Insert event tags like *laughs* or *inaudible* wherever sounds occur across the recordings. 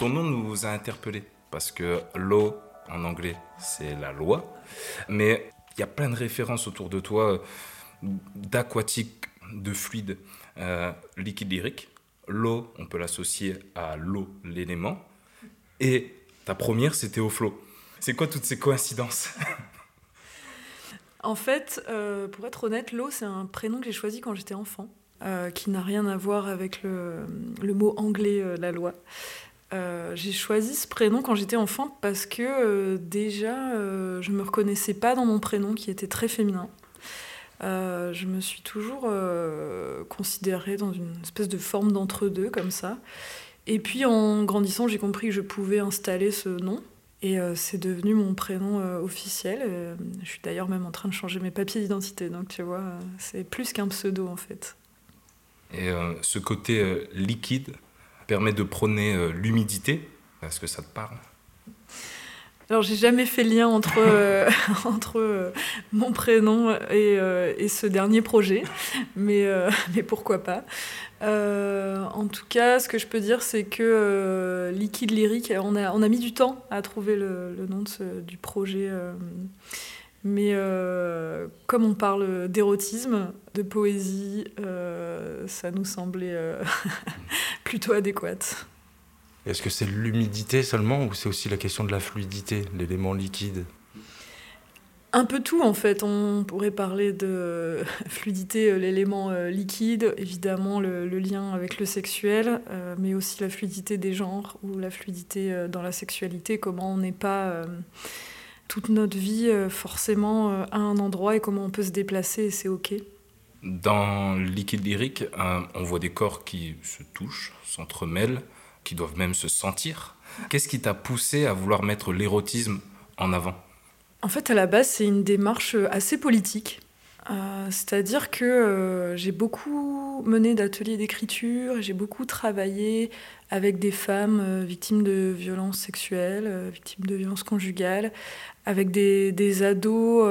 Ton nom nous a interpellés parce que l'eau, en anglais, c'est la loi. Mais il y a plein de références autour de toi d'aquatique, de fluide, euh, liquide lyrique. L'eau, on peut l'associer à l'eau, l'élément. Et ta première, c'était au flot. C'est quoi toutes ces coïncidences? En fait, euh, pour être honnête, l'eau, c'est un prénom que j'ai choisi quand j'étais enfant, euh, qui n'a rien à voir avec le, mot anglais, la loi. J'ai choisi ce prénom quand j'étais enfant parce que déjà, je me reconnaissais pas dans mon prénom qui était très féminin. Euh, je me suis toujours euh, considérée dans une espèce de forme d'entre-deux comme ça. Et puis en grandissant, j'ai compris que je pouvais installer ce nom. Et euh, c'est devenu mon prénom officiel. je suis d'ailleurs même en train de changer mes papiers d'identité. Donc tu vois, c'est plus qu'un pseudo en fait. Et ce côté liquide permet de prôner l'humidité. Est-ce que ça te parle alors, j'ai jamais fait le lien entre, euh, *laughs* entre euh, mon prénom et, euh, et, ce dernier projet, mais, *laughs* mais pourquoi pas. en tout cas, ce que je peux dire, c'est que Liquide Lyrique, on a, on a mis du temps à trouver le, le nom de du projet. mais comme on parle d'érotisme, de poésie, ça nous semblait *laughs* plutôt adéquat. Est-ce que c'est l'humidité seulement ou c'est aussi la question de la fluidité, l'élément liquide? Un peu tout en fait. On pourrait parler de *laughs* fluidité, euh, l'élément euh, liquide, évidemment le, lien avec le sexuel, euh, mais aussi la fluidité des genres ou la fluidité dans la sexualité, comment on n'est pas toute notre vie forcément à un endroit et comment on peut se déplacer et c'est ok. Dans liquide lyrique, on voit des corps qui se touchent, s'entremêlent qui doivent même se sentir. Qu'est-ce qui t'a poussé à vouloir mettre l'érotisme en avant? En fait, à la base, c'est une démarche assez politique. Euh, c'est-à-dire que euh, j'ai beaucoup mené d'ateliers d'écriture, j'ai beaucoup travaillé avec des femmes euh, victimes de violences sexuelles, victimes de violences conjugales, avec des ados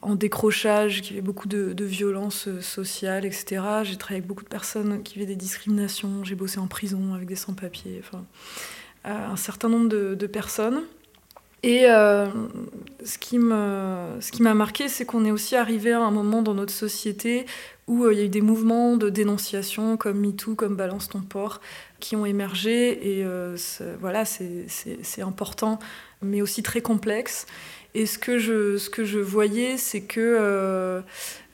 en décrochage, qui avait beaucoup de, de violences euh, sociales, etc. J'ai travaillé avec beaucoup de personnes qui vivaient des discriminations. J'ai bossé en prison avec des sans-papiers. Enfin, euh, un certain nombre de, personnes. Et euh, ce qui m'a marqué, c'est qu'on est aussi arrivé à un moment dans notre société où il y a eu des mouvements de dénonciation comme MeToo, comme Balance ton port, qui ont émergé. Et voilà, c'est important, mais aussi très complexe. Et ce que je, ce que je voyais, c'est que, euh,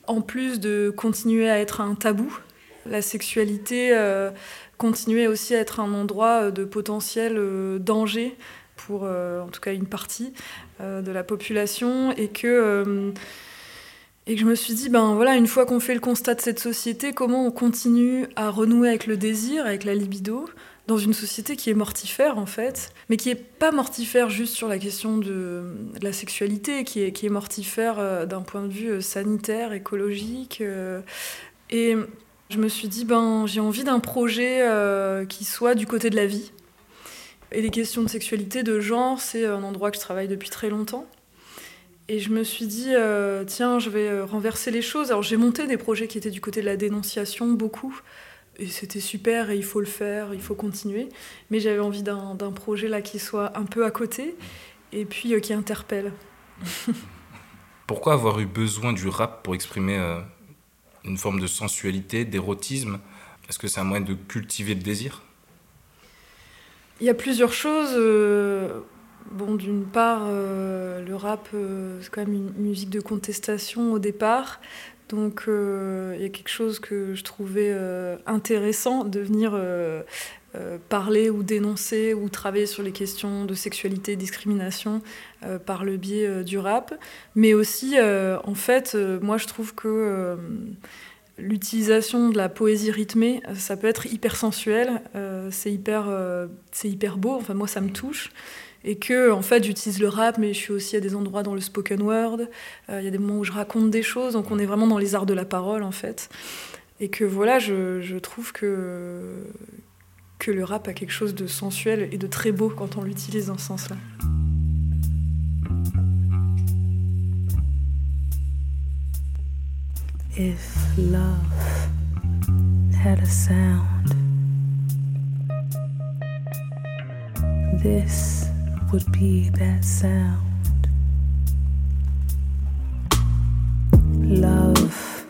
en plus de continuer à être un tabou, la sexualité euh, continuait aussi à être un endroit de potentiel euh, danger pour, en tout cas, une partie de la population. Et que, et que je me suis dit, ben voilà, une fois qu'on fait le constat de cette société, comment on continue à renouer avec le désir, avec la libido dans une société qui est mortifère en fait, mais qui est pas mortifère juste sur la question de, la sexualité, qui est, qui est mortifère euh, d'un point de vue euh, sanitaire, écologique. Euh. et je me suis dit, ben, j'ai envie d'un projet qui soit du côté de la vie. Et les questions de sexualité, de genre, c'est un endroit que je travaille depuis très longtemps. Et je me suis dit, tiens, je vais renverser les choses. Alors j'ai monté des projets qui étaient du côté de la dénonciation, beaucoup et c'était super et il faut le faire, il faut continuer. Mais j'avais envie d'un projet là qui soit un peu à côté et puis euh, qui interpelle. *laughs* Pourquoi avoir eu besoin du rap pour exprimer euh, une forme de sensualité, d'érotisme? Est-ce que c'est un moyen de cultiver le désir? Il y a plusieurs choses. Euh, bon, d'une part, le rap, c'est quand même une musique de contestation au départ. Donc euh, il y a quelque chose que je trouvais euh, intéressant de venir euh, parler ou dénoncer ou travailler sur les questions de sexualité et discrimination par le biais du rap. Mais aussi, en fait, moi je trouve que l'utilisation de la poésie rythmée, ça peut être hyper sensuel, c'est hyper, c'est hyper beau, enfin moi ça me touche et que en fait j'utilise le rap mais je suis aussi à des endroits dans le spoken word euh, il y a des moments où je raconte des choses donc on est vraiment dans les arts de la parole en fait et que voilà je, trouve que que le rap a quelque chose de sensuel et de très beau quand on l'utilise dans ce sens-là. If love had a sound this would be that sound. Love.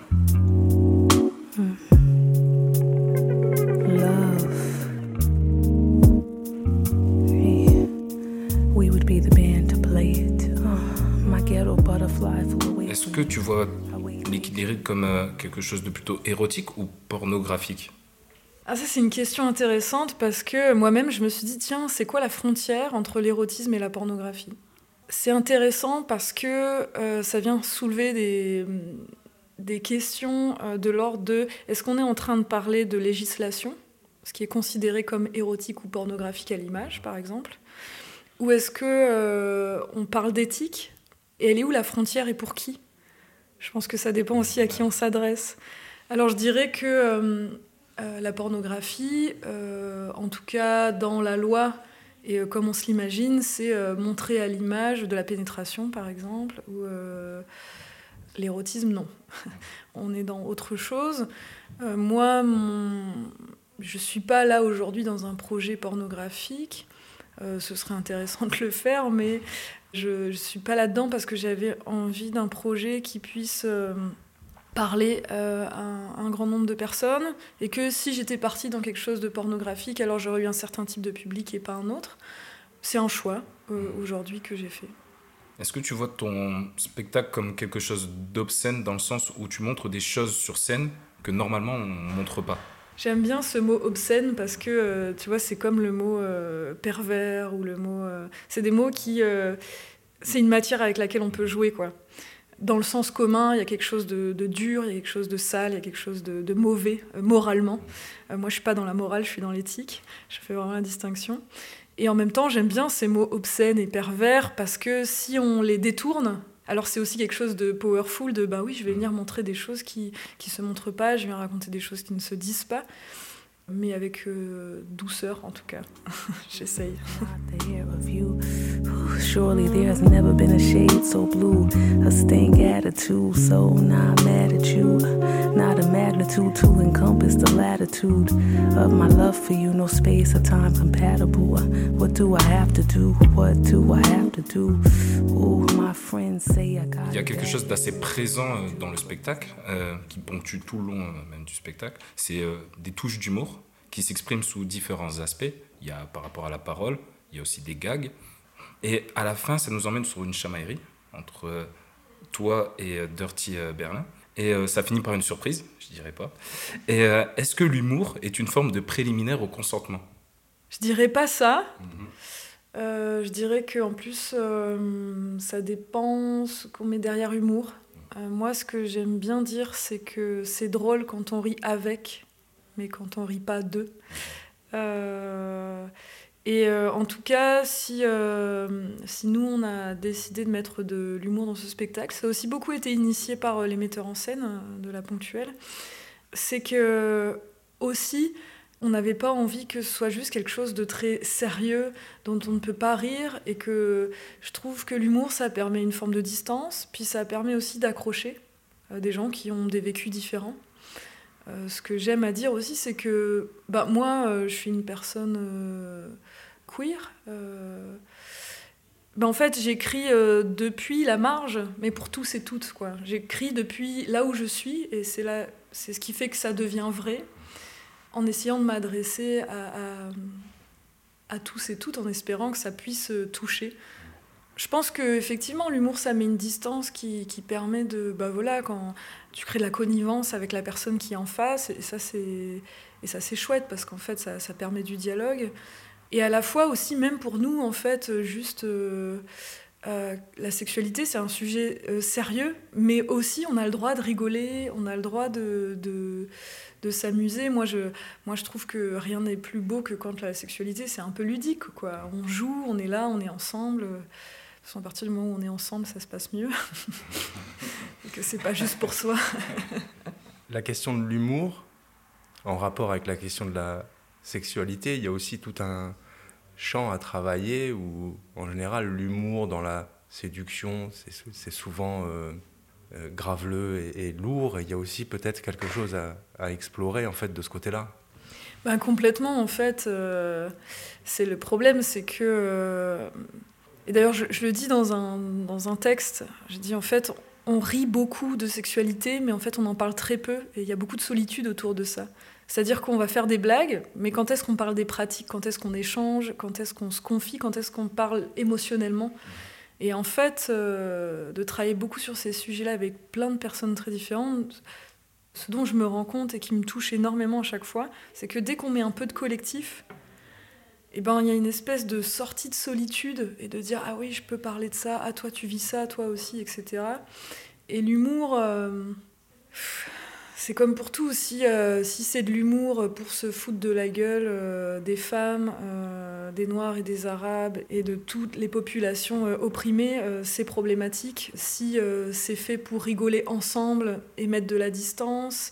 Mm. Love. Yeah. We would be the band to play it. Oh, my ghetto butterfly flew away. Est-ce que tu vois liquide lyrique comme euh, quelque chose de plutôt érotique ou pornographique? Ah ça c'est une question intéressante parce que moi-même je me suis dit tiens c'est quoi la frontière entre l'érotisme et la pornographie? C'est intéressant parce que euh, ça vient soulever des, des questions euh, de l'ordre de est-ce qu'on est en train de parler de législation, ce qui est considéré comme érotique ou pornographique à l'image par exemple, ou est-ce que euh, on parle d'éthique? Et elle est où la frontière et pour qui? Je pense que ça dépend aussi à qui on s'adresse. Alors je dirais que euh, la pornographie, euh, en tout cas dans la loi et euh, comme on se l'imagine, c'est montrer à l'image de la pénétration par exemple, ou l'érotisme non. *laughs* on est dans autre chose. Moi, je suis pas là aujourd'hui dans un projet pornographique. Ce serait intéressant de le faire, mais je ne suis pas là-dedans parce que j'avais envie d'un projet qui puisse parler euh, à un, grand nombre de personnes et que si j'étais partie dans quelque chose de pornographique, alors j'aurais eu un certain type de public et pas un autre. C'est un choix euh, aujourd'hui que j'ai fait. Est-ce que tu vois ton spectacle comme quelque chose d'obscène dans le sens où tu montres des choses sur scène que normalement on montre pas? J'aime bien ce mot obscène parce que euh, tu vois c'est comme le mot pervers ou le mot c'est des mots qui c'est une matière avec laquelle on peut jouer quoi. Dans le sens commun, il y a quelque chose de, de dur, il y a quelque chose de sale, il y a quelque chose de, de mauvais euh, moralement. Euh, moi je suis pas dans la morale, je suis dans l'éthique. Je fais vraiment la distinction. Et en même temps, j'aime bien ces mots obscènes et pervers parce que si on les détourne, alors c'est aussi quelque chose de powerful, de bah oui, je vais venir montrer des choses qui qui se montrent pas, je viens raconter des choses qui ne se disent pas, mais avec euh, douceur en tout cas. *laughs* J'essaye. Surely there's never been a shade so blue, a stank attitude, so not mad at you. Not a magnitude to encompass the latitude of my love for you, no space or time compatible. What do I have to do? What do I have to do? Ooh, my friends say I got Il y a quelque chose d'assez présent euh, dans le spectacle, euh, qui ponctue tout le long euh, même du spectacle. C'est euh, des touches d'humour qui s'expriment sous différents aspects. Il y a par rapport à la parole, il y a aussi des gags. Et à la fin, ça nous emmène sur une chamaillerie entre euh, toi et euh, Dirty euh, Berlin. Et ça finit par une surprise, je dirais pas. Et est-ce que l'humour est une forme de préliminaire au consentement? Je dirais pas ça. Euh, je dirais que en plus, euh, ça dépend ce qu'on met derrière humour. Euh, moi, ce que j'aime bien dire, c'est que c'est drôle quand on rit avec, mais quand on rit pas de. Euh, et euh, en tout cas, si, euh, si nous, on a décidé de mettre de l'humour dans ce spectacle, ça a aussi beaucoup été initié par les metteurs en scène de la ponctuelle. C'est que aussi, on n'avait pas envie que ce soit juste quelque chose de très sérieux dont on ne peut pas rire et que je trouve que l'humour ça permet une forme de distance puis ça permet aussi d'accrocher des gens qui ont des vécus différents Euh, ce que j'aime à dire aussi c'est que bah, moi euh, je suis une personne euh, queer bah, en fait j'écris depuis la marge mais pour tous et toutes quoi j'écris depuis là où je suis et c'est là c'est ce qui fait que ça devient vrai en essayant de m'adresser à, à, tous et toutes en espérant que ça puisse toucher. Je pense que effectivement l'humour ça met une distance qui, qui permet de bah voilà quand tu crées de la connivence avec la personne qui est en face et ça c'est et ça c'est chouette parce qu'en fait ça, ça permet du dialogue et à la fois aussi même pour nous en fait juste euh, euh, la sexualité c'est un sujet euh, sérieux mais aussi on a le droit de rigoler on a le droit de, de de s'amuser. Moi je, moi, je trouve que rien n'est plus beau que quand la sexualité, c'est un peu ludique. Quoi. On joue, on est là, on est ensemble. Façon, à partir du moment où on est ensemble, ça se passe mieux. *laughs* Et que c'est pas juste pour soi. *laughs* La question de l'humour, en rapport avec la question de la sexualité, il y a aussi tout un champ à travailler où, en général, l'humour dans la séduction, c'est c'est souvent euh, euh, graveleux et, et lourd. Et il y a aussi peut-être quelque chose à, à explorer en fait de ce côté-là. Ben, complètement, en fait. Euh, c'est le problème, c'est que. Et d'ailleurs, je, le dis dans un, dans un texte, je dis en fait, on rit beaucoup de sexualité, mais en fait, on en parle très peu, et il y a beaucoup de solitude autour de ça. C'est-à-dire qu'on va faire des blagues, mais quand est-ce qu'on parle des pratiques? Quand est-ce qu'on échange? Quand est-ce qu'on se confie? Quand est-ce qu'on parle émotionnellement? Et en fait, euh, de travailler beaucoup sur ces sujets-là avec plein de personnes très différentes, ce dont je me rends compte et qui me touche énormément à chaque fois, c'est que dès qu'on met un peu de collectif, eh ben, il y a une espèce de sortie de solitude et de dire Ah oui, je peux parler de ça, ah toi tu vis ça, toi aussi, etc. Et l'humour, euh, c'est comme pour tout, si, euh, si c'est de l'humour pour se foutre de la gueule euh, des femmes, des Noirs et des Arabes et de toutes les populations opprimées, c'est problématique. Si c'est fait pour rigoler ensemble et mettre de la distance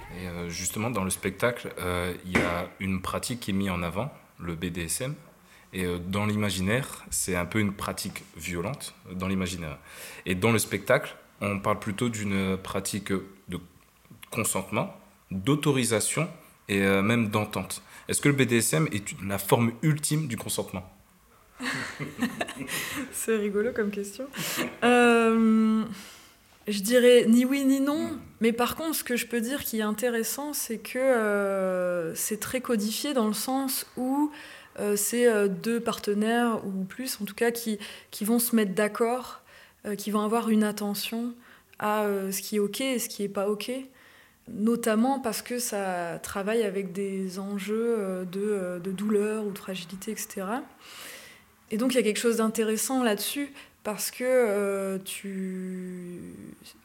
Et justement, dans le spectacle, euh, il y a une pratique qui est mise en avant, le BDSM. Et euh, dans l'imaginaire, c'est un peu une pratique violente dans l'imaginaire. Et dans le spectacle, on parle plutôt d'une pratique de consentement, d'autorisation et euh, même d'entente. Est-ce que le BDSM est la forme ultime du consentement? *laughs* C'est rigolo comme question. Euh, je dirais ni oui ni non, mais par contre, ce que je peux dire qui est intéressant, c'est que euh, c'est très codifié dans le sens où euh, c'est deux partenaires ou plus, en tout cas, qui, qui vont se mettre d'accord, qui vont avoir une attention à ce qui est OK et ce qui n'est pas OK. Notamment parce que ça travaille avec des enjeux euh, euh, de, douleur ou de fragilité, etc. Et donc il y a quelque chose d'intéressant là-dessus, parce que euh, tu,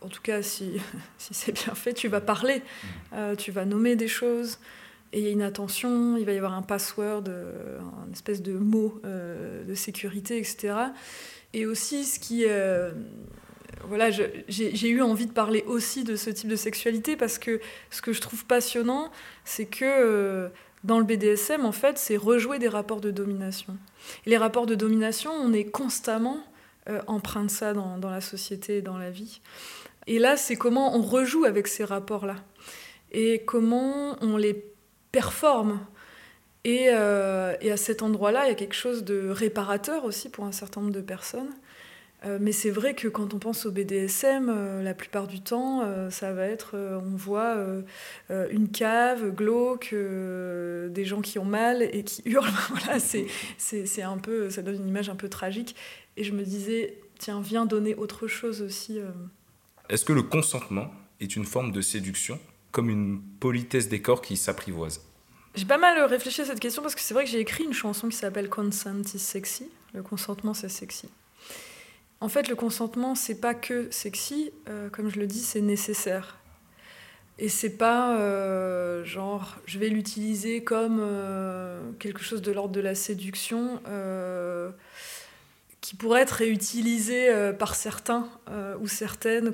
en tout cas si, *laughs* si c'est bien fait, tu vas parler, tu vas nommer des choses, et il y a une attention, il va y avoir un password, un espèce de mot de sécurité, etc. Et aussi ce qui voilà, j'ai eu envie de parler aussi de ce type de sexualité parce que ce que je trouve passionnant, c'est que euh, dans le BDSM, en fait, c'est rejouer des rapports de domination. Et les rapports de domination, on est constamment euh, empreint de ça dans, la société et dans la vie. Et là, c'est comment on rejoue avec ces rapports-là et comment on les performe. Et, euh, à cet endroit-là, il y a quelque chose de réparateur aussi pour un certain nombre de personnes. Euh, mais c'est vrai que quand on pense au BDSM, euh, la plupart du temps, ça va être, on voit une cave glauque, des gens qui ont mal et qui *laughs* hurlent. voilà, c'est, un peu, ça donne une image un peu tragique. Et je me disais, tiens, viens donner autre chose aussi. Est-ce que le consentement est une forme de séduction, comme une politesse des corps qui s'apprivoise J'ai pas mal réfléchi à cette question parce que c'est vrai que j'ai écrit une chanson qui s'appelle Consent is sexy. Le consentement, c'est sexy. En fait, le consentement, c'est pas que sexy, euh, comme je le dis, c'est nécessaire. Et c'est pas euh, genre, je vais l'utiliser comme euh, quelque chose de l'ordre de la séduction qui pourrait être réutilisé par certains ou certaines.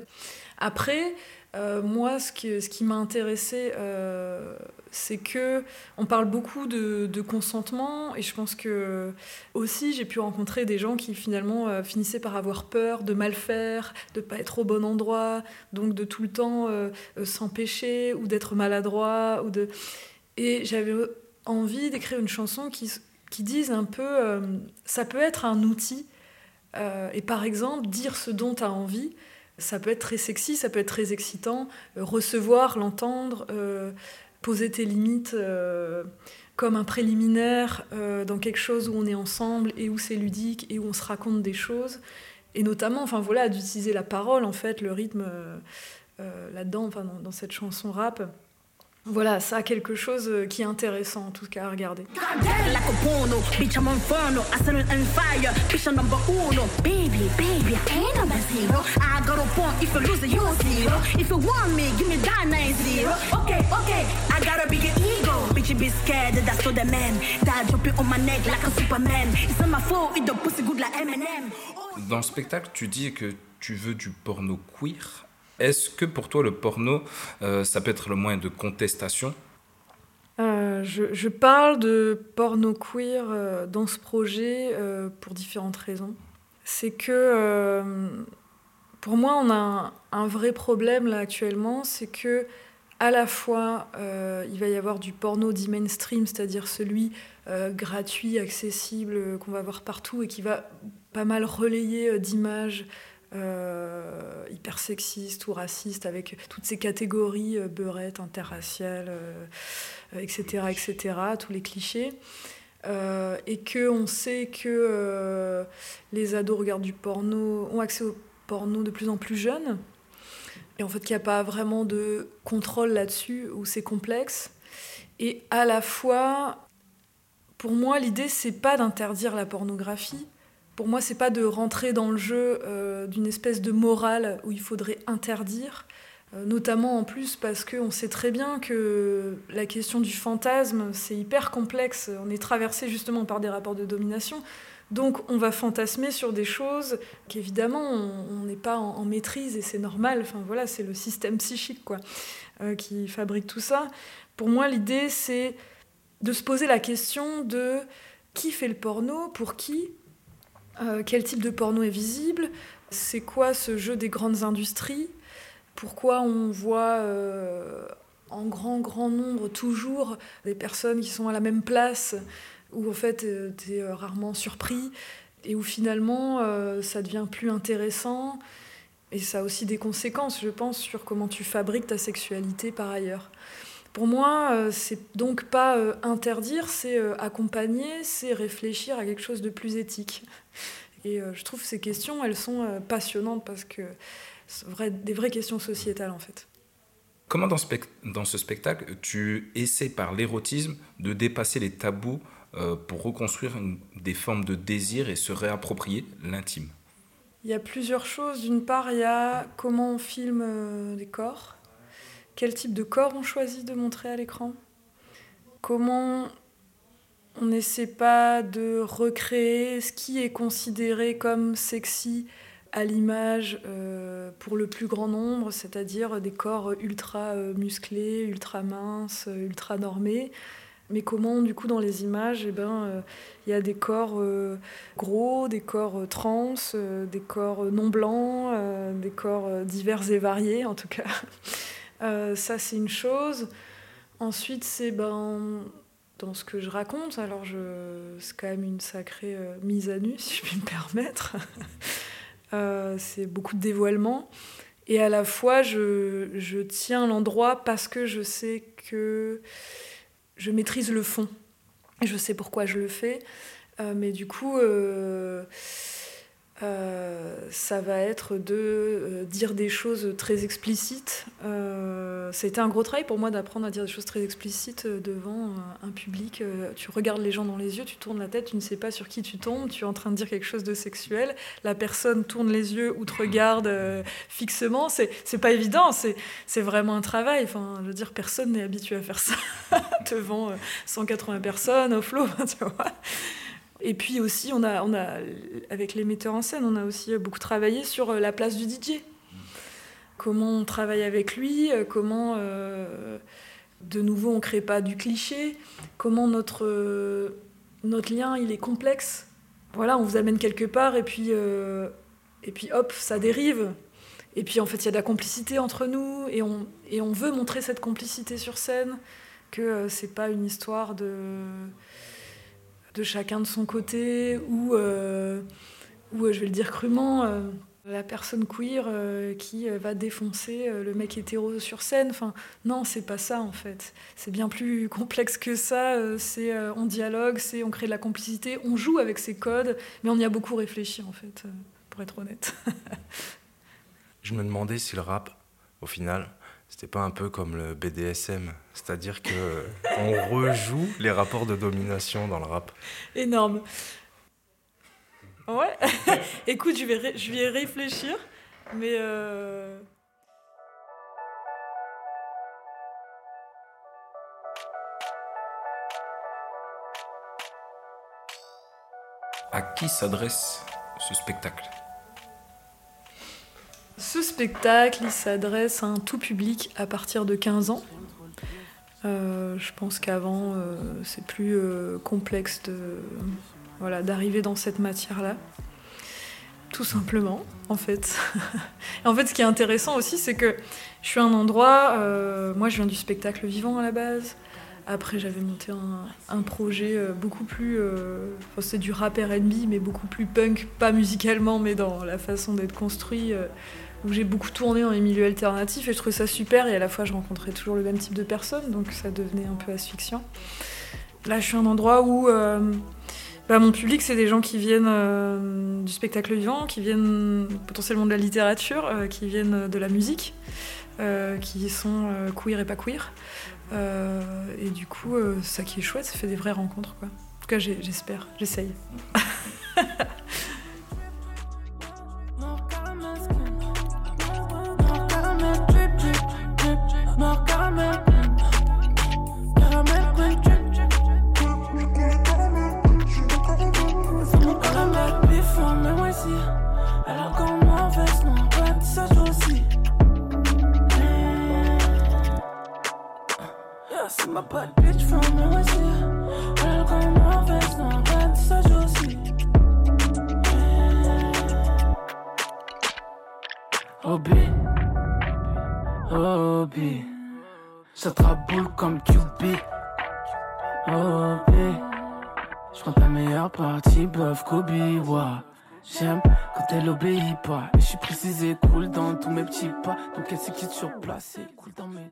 Après, euh, moi, ce qui, m'a intéressé, euh, c'est que on parle beaucoup de, consentement, et je pense que aussi j'ai pu rencontrer des gens qui finalement euh, finissaient par avoir peur de mal faire, de pas être au bon endroit, donc de tout le temps s'empêcher ou d'être maladroit ou de. Et j'avais envie d'écrire une chanson qui, qui dise un peu, ça peut être un outil, et par exemple dire ce dont tu as envie ça peut être très sexy, ça peut être très excitant. Euh, recevoir, l'entendre, euh, poser tes limites euh, comme un préliminaire dans quelque chose où on est ensemble et où c'est ludique et où on se raconte des choses. Et notamment, enfin voilà, d'utiliser la parole, en fait, le rythme là-dedans, enfin, dans, cette chanson rap. Voilà, ça a quelque chose euh, qui est intéressant en tout cas à regarder. Dans le spectacle, tu dis que tu veux du porno queer. Est-ce que pour toi, le porno, euh, ça peut être le moyen de contestation? Euh, je, parle de porno queer euh, dans ce projet pour différentes raisons. C'est que pour moi, on a un, un vrai problème là actuellement, c'est que à la fois il va y avoir du porno dit mainstream, c'est-à-dire celui gratuit, accessible, qu'on va voir partout et qui va pas mal relayer d'images euh, hyper sexistes ou racistes avec toutes ces catégories euh, beurettes, interraciales, euh, euh, etc., etc., tous les clichés. Euh, et que on sait que les ados regardent du porno, ont accès au porno de plus en plus jeunes, et en fait qu'il n'y a pas vraiment de contrôle là-dessus, où c'est complexe. Et à la fois, pour moi, l'idée, c'est pas d'interdire la pornographie. Pour moi, c'est pas de rentrer dans le jeu euh, d'une espèce de morale où il faudrait interdire. Euh, notamment en plus parce qu'on sait très bien que la question du fantasme, c'est hyper complexe. On est traversé justement par des rapports de domination. Donc on va fantasmer sur des choses qu'évidemment on n'est pas en, en maîtrise et c'est normal. Enfin voilà, c'est le système psychique quoi, euh, qui fabrique tout ça. Pour moi, l'idée c'est de se poser la question de qui fait le porno, pour qui, euh, quel type de porno est visible, c'est quoi ce jeu des grandes industries, pourquoi on voit euh, en grand, grand nombre toujours des personnes qui sont à la même place, où en fait tu es rarement surpris, et où finalement euh, ça devient plus intéressant, et ça a aussi des conséquences, je pense, sur comment tu fabriques ta sexualité par ailleurs. Pour moi, euh, c'est donc pas euh, interdire, c'est euh, accompagner, c'est réfléchir à quelque chose de plus éthique. Et je trouve ces questions, elles sont passionnantes parce que c'est vrai, des vraies questions sociétales en fait. Comment dans, ce spectacle, tu essaies par l'érotisme de dépasser les tabous euh, pour reconstruire une- des formes de désir et se réapproprier l'intime? Il y a plusieurs choses. D'une part, il y a comment on filme euh, des corps, quel type de corps on choisit de montrer à l'écran, comment on n'essaie pas de recréer ce qui est considéré comme sexy à l'image euh, pour le plus grand nombre, c'est-à-dire des corps ultra euh, musclés, ultra minces, euh, ultra normés? Mais comment, du coup, dans les images, eh ben, il y a des corps gros, des corps trans, des corps non blancs, des corps divers et variés, en tout cas. Euh, ça, c'est une chose. Ensuite, c'est ben, dans ce que je raconte, alors je... c'est quand même une sacrée euh, mise à nu, *laughs* si je puis me permettre. *laughs* Euh, c'est beaucoup de dévoilement. Et à la fois, je, je tiens l'endroit parce que je sais que je maîtrise le fond. Je sais pourquoi je le fais. Mais du coup, euh, ça va être de euh, dire des choses très explicites. Euh, C'était un gros travail pour moi d'apprendre à dire des choses très explicites euh, devant un public. Tu regardes les gens dans les yeux, tu tournes la tête, tu ne sais pas sur qui tu tombes, tu es en train de dire quelque chose de sexuel. La personne tourne les yeux ou te regarde fixement. C'est pas évident, c'est vraiment un travail. Enfin, je veux dire, personne n'est habitué à faire ça *laughs* devant euh, 180 personnes au flot, *laughs* tu vois. Et puis aussi, on a, on a, avec les metteurs en scène, on a aussi beaucoup travaillé sur euh, la place du DJ. Comment on travaille avec lui, euh, comment, euh, de nouveau, on ne crée pas du cliché, comment notre, notre lien, il est complexe. Voilà, on vous amène quelque part et puis, et puis hop, ça dérive. Et puis en fait, il y a de la complicité entre nous et on, et on veut montrer cette complicité sur scène, que c'est pas une histoire de de chacun de son côté, ou, euh, ou euh, je vais le dire crûment, euh, la personne queer qui va défoncer le mec hétéro sur scène. Enfin, non, c'est pas ça en fait. C'est bien plus *laughs* complexe que ça. c'est on dialogue, c'est on crée de la complicité, on joue avec ces codes, mais on y a beaucoup réfléchi en fait, pour être honnête. *laughs* Je me demandais si le rap, au final, c'était pas un peu comme le BDSM, c'est-à-dire que euh, on rejoue les rapports de domination dans le rap. Énorme. Ouais. *laughs* Écoute, je vais, je vais réfléchir, mais. Euh, à qui s'adresse ce spectacle? Ce spectacle, il s'adresse à un tout public à partir de 15 ans. Euh, je pense qu'avant, euh, c'est plus euh, complexe de, voilà, d'arriver dans cette matière-là. Tout simplement, en fait. *laughs* En fait, ce qui est intéressant aussi, c'est que je suis à un endroit, moi je viens du spectacle vivant à la base. Après, j'avais monté un, projet beaucoup plus. C'est du rap RB, mais beaucoup plus punk, pas musicalement, mais dans la façon d'être construit où j'ai beaucoup tourné dans les milieux alternatifs et je trouvais ça super et à la fois je rencontrais toujours le même type de personnes donc ça devenait un peu asphyxiant. Là je suis un endroit où euh, bah, mon public c'est des gens qui viennent euh, du spectacle vivant, qui viennent potentiellement de la littérature, euh, qui viennent de la musique, qui sont queer et pas queer. Et du coup ça qui est chouette, ça fait des vraies rencontres quoi. En tout cas j'espère, j'essaye. *laughs* bifon mais moi aussi Alors qu'on mauvaise non pas ça joue aussi Yeah, c'est ma bad bitch from mais moi aussi Alors qu'on mauvaise non pas ça joue aussi Obi, Obi, ça boule comme QB. Obi, je prends ta meilleure partie, bluff Kobe, ouais. J'aime quand elle obéit pas. Et je suis précisé, cool dans tous mes petits pas. Donc elle sait qui est sur place, et cool dans mes